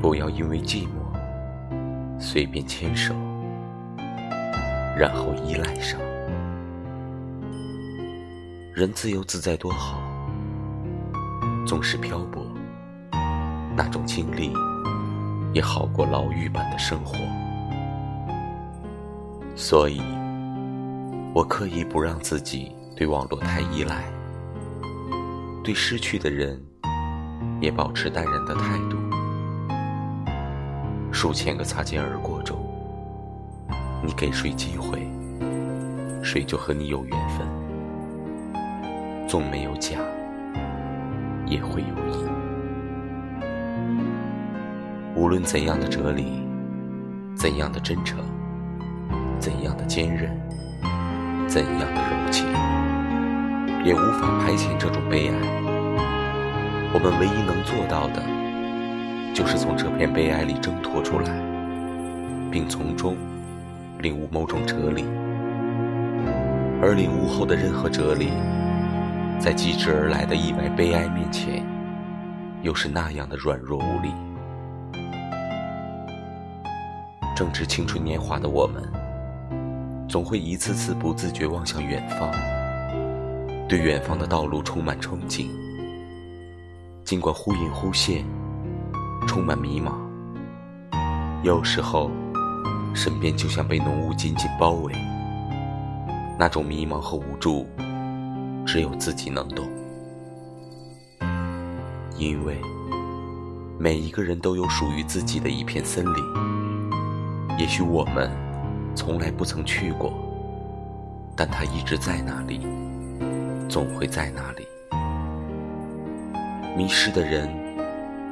不要因为寂寞随便牵手，然后依赖上。人自由自在多好，纵使漂泊，那种经历也好过牢狱般的生活。所以，我刻意不让自己对网络太依赖，对失去的人也保持淡然的态度。数千个擦肩而过中，你给谁机会，谁就和你有缘分。纵没有假，也会有意。无论怎样的哲理，怎样的真诚，怎样的坚韧，怎样的柔情，也无法排遣这种悲哀。我们唯一能做到的，就是从这片悲哀里挣脱出来，并从中领悟某种哲理。而领悟后的任何哲理。在机智而来的意外悲哀面前，又是那样的软弱无力。正值青春年华的我们，总会一次次不自觉望向远方，对远方的道路充满憧憬。尽管忽隐忽现，充满迷茫，有时候，身边就像被浓雾紧紧包围，那种迷茫和无助。只有自己能懂，因为每一个人都有属于自己的一片森林。也许我们从来不曾去过，但它一直在那里，总会在那里。迷失的人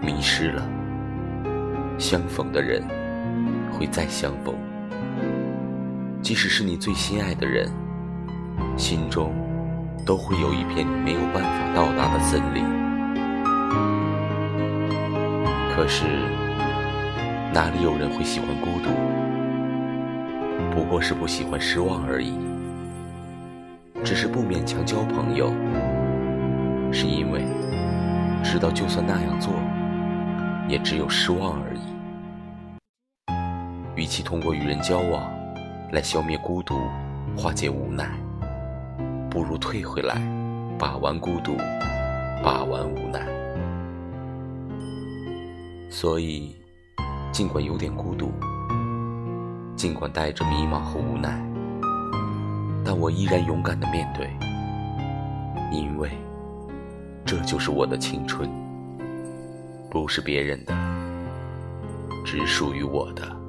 迷失了，相逢的人会再相逢。即使是你最心爱的人，心中。都会有一片你没有办法到达的森林。可是，哪里有人会喜欢孤独？不过是不喜欢失望而已。只是不勉强交朋友，是因为知道就算那样做，也只有失望而已。与其通过与人交往来消灭孤独，化解无奈。不如退回来，把玩孤独，把玩无奈。所以，尽管有点孤独，尽管带着迷茫和无奈，但我依然勇敢的面对，因为这就是我的青春，不是别人的，只属于我的。